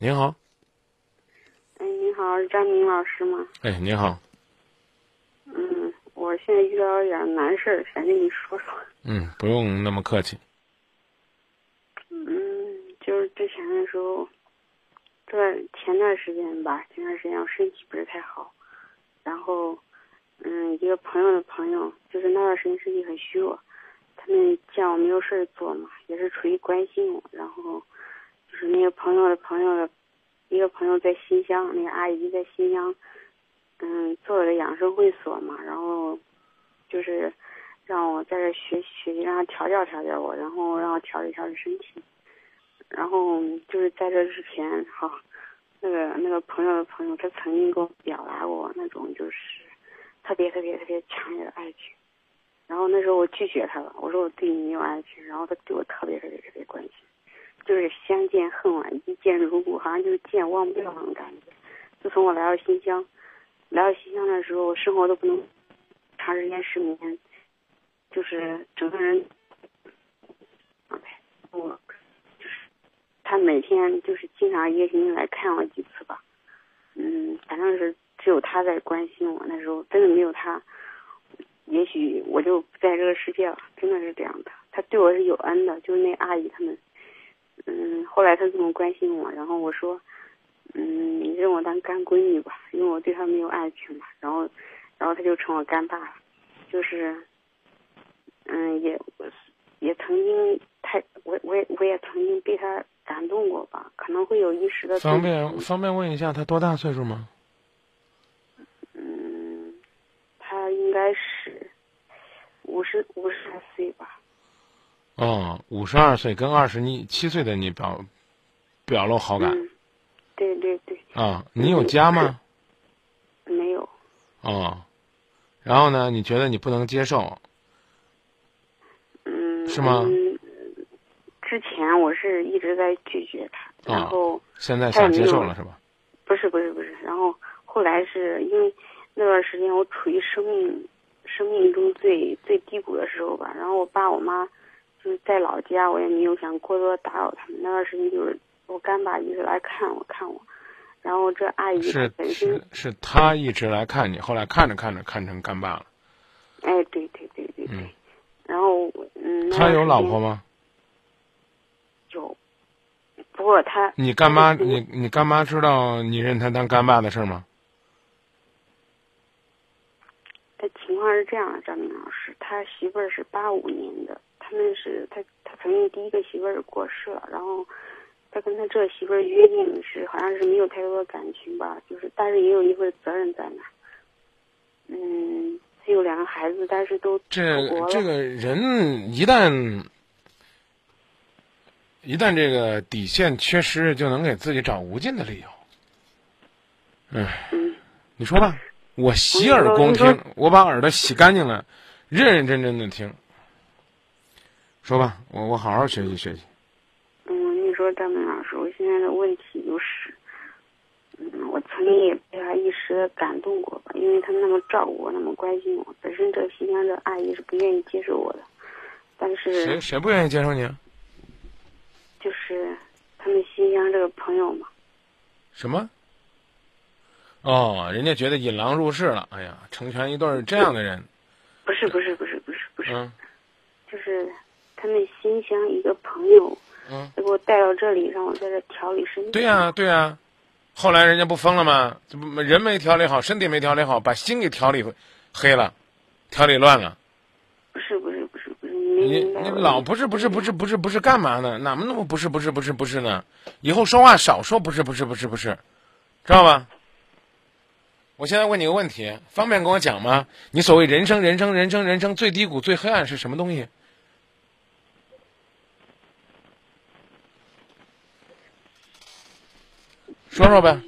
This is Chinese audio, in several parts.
您好，哎，你好，是张明老师吗？哎，您好，嗯，我现在遇到一点难事儿，想跟你说说。嗯，不用那么客气。嗯，就是之前的时候，这前段时间吧，前段时间我身体不是太好，然后，嗯，一个朋友的朋友，就是那段时间身体很虚弱，他们见我没有事儿做嘛，也是出于关心我，然后，是那个朋友的朋友的，一个朋友在新乡，那个阿姨在新乡，嗯，做了个养生会所嘛，然后，就是让我在这学习学习，让他调教调教我，然后让我调理调理身体。然后就是在这之前，好，那个那个朋友的朋友，他曾经给我表达过那种就是特别特别特别强烈的爱情。然后那时候我拒绝他了，我说我对你没有爱情。然后他对我特别特别特别关心，就是相见恨晚，一见如故，好像就是见忘不掉那种感觉。自从我来到新疆，来到新疆的时候，我生活都不能长时间失眠，就是整个人我就是他每天就是经常一个星期来看我几次吧，嗯，反正是只有他在关心我。那时候真的没有他，也许我就不在这个世界了。真的是这样的，他对我是有恩的，就是那阿姨他们，嗯，后来他这么关心我，然后我说，嗯，你认我当干闺女吧，因为我对他没有爱情嘛。然后，然后他就成我干爸了，就是，嗯，也也曾经太我我也我也曾经被他感动过吧，可能会有一时的方便方便问一下他多大岁数吗？嗯，他应该是五十五十来岁吧。哦，五十二岁，跟二十你七岁的你表表露好感嗯，对对对，啊？你有家吗？没有。哦，然后呢？你觉得你不能接受？嗯，是吗嗯，之前我是一直在拒绝他，然啊后现在想接受了是吧？不是不是不是，然后后来是因为那段时间我处于生命生命中最最低谷的时候吧，然后我爸我妈就是在老家，我也没有想过多打扰他们。那段时间就是我干爸一直来看我看我，然后这阿姨是她本身是是他一直来看你，后来看着看着看成干爸了。哎对对对对对，嗯然后嗯，他有老婆吗？有，不过他你干妈，你你干妈知道你认他当干爸的事儿吗？他情况是这样的，张明老师，他媳妇儿是八五年的，他们是他他曾经第一个媳妇儿过世了，然后他跟他这个媳妇儿约定是好像是没有太多的感情吧，就是但是也有一份责任在那。嗯，他有两个孩子，但是都这这个人一旦一旦这个底线缺失，就能给自己找无尽的理由。唉，嗯你说吧，我洗耳恭听，我把耳朵洗干净了，认认真真的听。说吧，我我好好学习学习。嗯，你说张明老师，我现在的问题就是，嗯，我曾经也被他一时的感动过吧，因为他那么照顾我，那么关心我。本身这个新疆的阿姨是不愿意接受我的，但是谁谁不愿意接受你啊？就是他们新疆这个朋友嘛，什么？哦，人家觉得引狼入室了。哎呀，成全一对这样的人。不是不是不是不是不是，嗯就是他们新乡一个朋友，嗯，给我带到这里，让我在这调理身体。对呀、对呀、后来人家不疯了吗？这不人没调理好，身体没调理好，把心给调理黑了，调理乱了。不是不是不是不是，你你老不是不是不是不是不是干嘛呢？哪么那么不是不是不是不是呢？以后说话少说不是不是不是不是，知道吧？我现在问你个问题，方便跟我讲吗？你所谓人生人生人生人生最低谷最黑暗是什么东西？说说呗，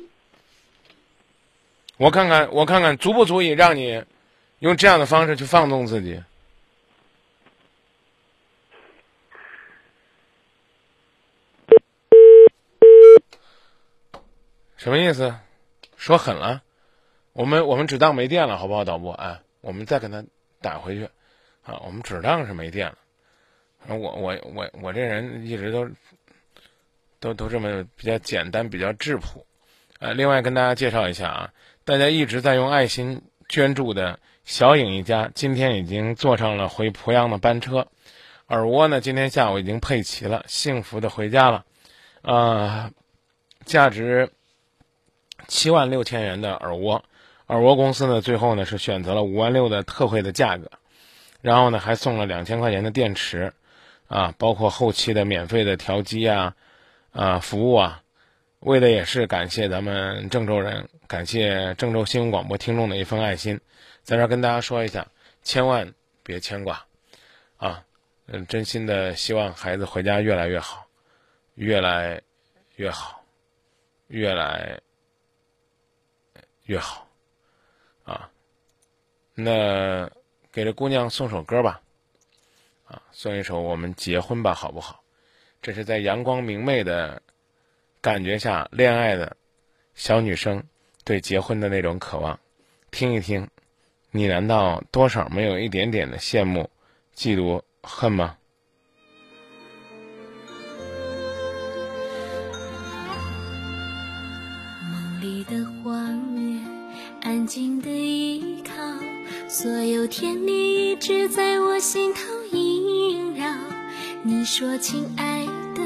我看看我看看足不足以让你用这样的方式去放纵自己。什么意思？说狠了？我们我们只当没电了，好不好，导播？哎，我们再给他打回去，啊，我们只当是没电了。我我我我这人一直都都都这么比较简单，比较质朴。呃，另外跟大家介绍一下啊，大家一直在用爱心捐助的小颖一家，今天已经坐上了回濮阳的班车，耳蜗呢今天下午已经配齐了，幸福的回家了。啊，价值七万六千元的耳蜗，耳蜗公司呢最后呢是选择了五万六的特惠的价格，然后呢还送了两千块钱的电池，啊，包括后期的免费的调机啊，啊服务啊。为的也是感谢咱们郑州人，感谢郑州新闻广播听众的一份爱心，在这儿跟大家说一下，千万别牵挂，啊，嗯，真心的希望孩子回家越来越好，越来越好，越来越好，啊，那给这姑娘送首歌吧，啊，送一首《我们结婚吧》好不好？这是在阳光明媚的。感觉下恋爱的小女生对结婚的那种渴望，听一听，你难道多少没有一点点的羡慕、嫉妒、恨吗？梦里的画面，安静的依靠，所有甜蜜一直在我心头萦绕。你说，亲爱的。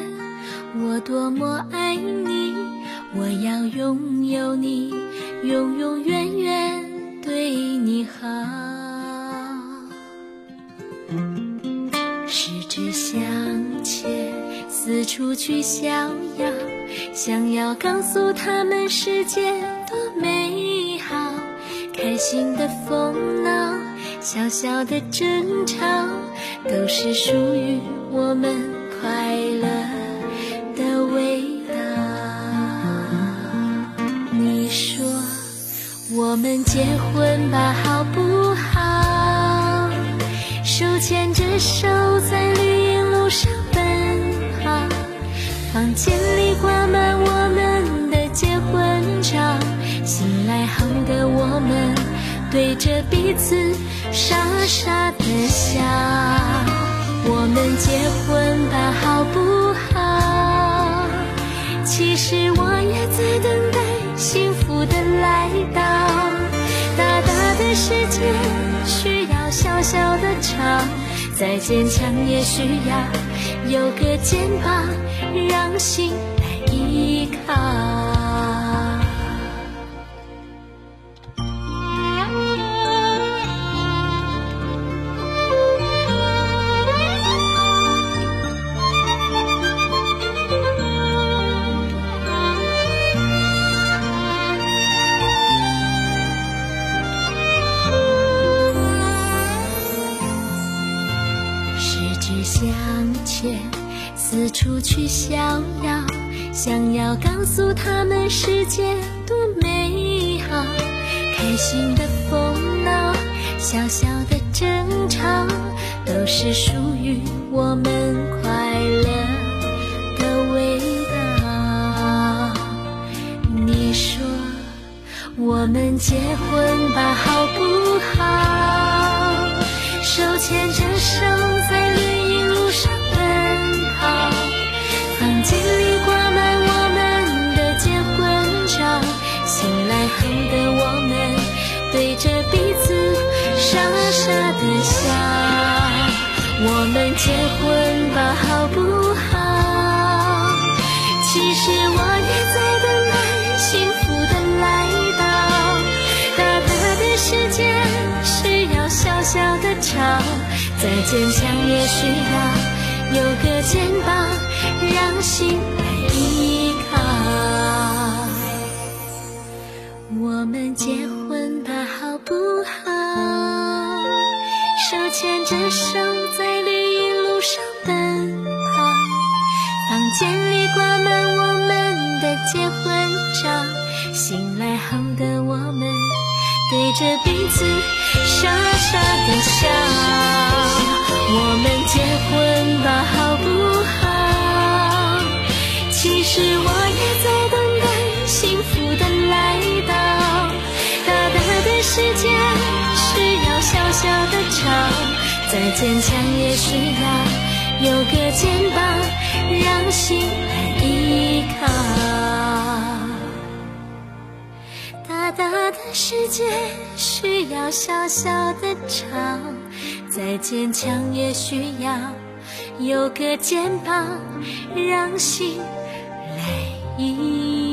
我多么爱你，我要拥有你，永永远远对你好。十指相牵，四处去逍遥，想要告诉他们世界多美好。开心的疯闹，小小的争吵，都是属于我们快乐的。味道。你说我们结婚吧，好不好？手牵着手在绿荫路上奔跑，房间里挂满我们的结婚照。醒来后的我们对着彼此傻傻的笑。我们结婚吧，好不好？其实我也在等待幸福的来到。大大的世界需要小小的巢，再坚强也需要有个肩膀让心来依靠。要，想要告诉他们世界多美好。开心的疯闹，小小的争吵，都是属于我们快乐的味道。你说，我们结婚吧，好不好？手牵着手在绿荫路上奔跑。房间里的我们对着彼此傻傻的笑。我们结婚吧，好不好？其实我也在等待幸福的来到。大大的世界需要小小的巢，再坚强也需要有个肩膀。醒来后的我们对着彼此傻傻的笑。我们结婚吧，好不好？其实我也在等待幸福的来到。大大的世界需要小小的巢，再坚强也需要有个肩膀让心来。依靠。大的世界需要小小的巢，再坚强也需要有个肩膀，让心来依。